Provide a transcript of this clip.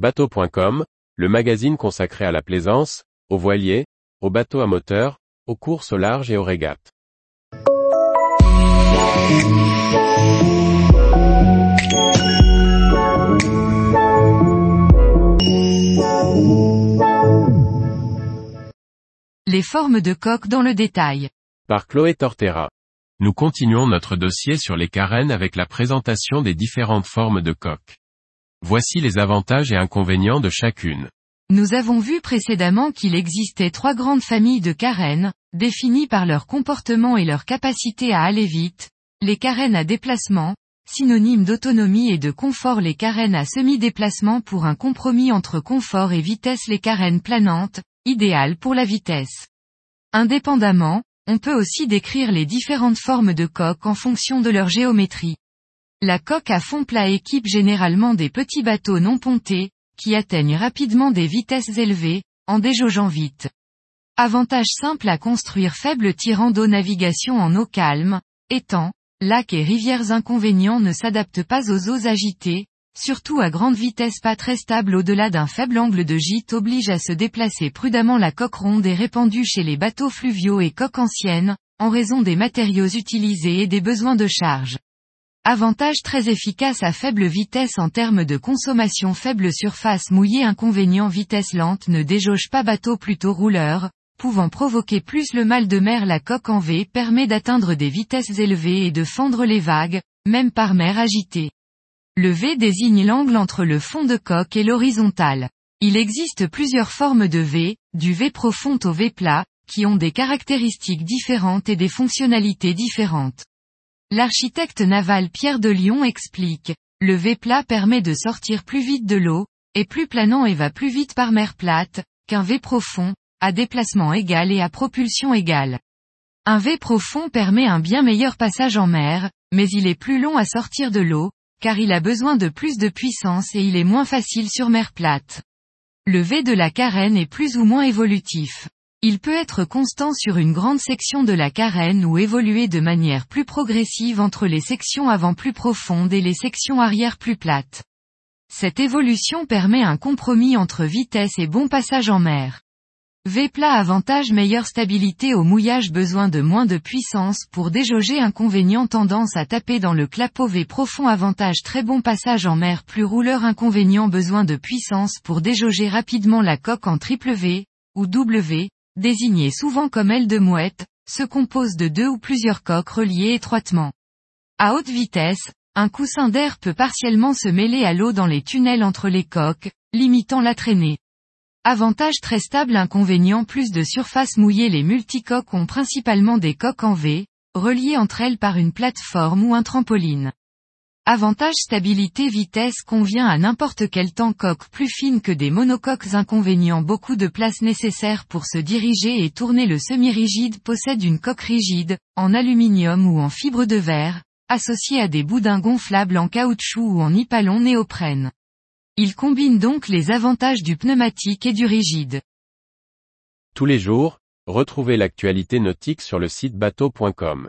Bateau.com, le magazine consacré à la plaisance, aux voiliers, aux bateaux à moteur, aux courses au large et aux régates. Les formes de coque dans le détail. Par Chloé Tortera. Nous continuons notre dossier sur les carènes avec la présentation des différentes formes de coque. Voici les avantages et inconvénients de chacune. Nous avons vu précédemment qu'il existait trois grandes familles de carènes, définies par leur comportement et leur capacité à aller vite, les carènes à déplacement, synonymes d'autonomie et de confort les carènes à semi-déplacement pour un compromis entre confort et vitesse les carènes planantes, idéales pour la vitesse. Indépendamment, on peut aussi décrire les différentes formes de coque en fonction de leur géométrie. La coque à fond plat équipe généralement des petits bateaux non pontés, qui atteignent rapidement des vitesses élevées, en déjaugeant vite. Avantage simple à construire faible tirant d'eau navigation en eau calme, étangs, lacs et rivières inconvénients ne s'adaptent pas aux eaux agitées, surtout à grande vitesse pas très stable au-delà d'un faible angle de gîte oblige à se déplacer prudemment la coque ronde est répandue chez les bateaux fluviaux et coques anciennes, en raison des matériaux utilisés et des besoins de charge. Avantage très efficace à faible vitesse en termes de consommation faible surface mouillée inconvénient vitesse lente ne déjauge pas bateau plutôt rouleur, pouvant provoquer plus le mal de mer la coque en V permet d'atteindre des vitesses élevées et de fendre les vagues, même par mer agitée. Le V désigne l'angle entre le fond de coque et l'horizontale. Il existe plusieurs formes de V, du V profond au V plat, qui ont des caractéristiques différentes et des fonctionnalités différentes. L'architecte naval Pierre de Lyon explique, le V plat permet de sortir plus vite de l'eau, est plus planant et va plus vite par mer plate, qu'un V profond, à déplacement égal et à propulsion égale. Un V profond permet un bien meilleur passage en mer, mais il est plus long à sortir de l'eau, car il a besoin de plus de puissance et il est moins facile sur mer plate. Le V de la carène est plus ou moins évolutif. Il peut être constant sur une grande section de la carène ou évoluer de manière plus progressive entre les sections avant plus profondes et les sections arrière plus plates. Cette évolution permet un compromis entre vitesse et bon passage en mer. V plat avantage meilleure stabilité au mouillage besoin de moins de puissance pour déjauger inconvénient tendance à taper dans le clapot V profond avantage très bon passage en mer plus rouleur inconvénient besoin de puissance pour déjauger rapidement la coque en triple V, ou W, désigné souvent comme aile de mouette, se compose de deux ou plusieurs coques reliées étroitement. À haute vitesse, un coussin d'air peut partiellement se mêler à l'eau dans les tunnels entre les coques, limitant la traînée. Avantage très stable inconvénient plus de surface mouillée les multicoques ont principalement des coques en V, reliées entre elles par une plateforme ou un trampoline. Avantage stabilité vitesse convient à n'importe quel temps coque plus fine que des monocoques inconvénients beaucoup de place nécessaire pour se diriger et tourner le semi-rigide possède une coque rigide, en aluminium ou en fibre de verre, associée à des boudins gonflables en caoutchouc ou en nipalon néoprène. Il combine donc les avantages du pneumatique et du rigide. Tous les jours, retrouvez l'actualité nautique sur le site bateau.com.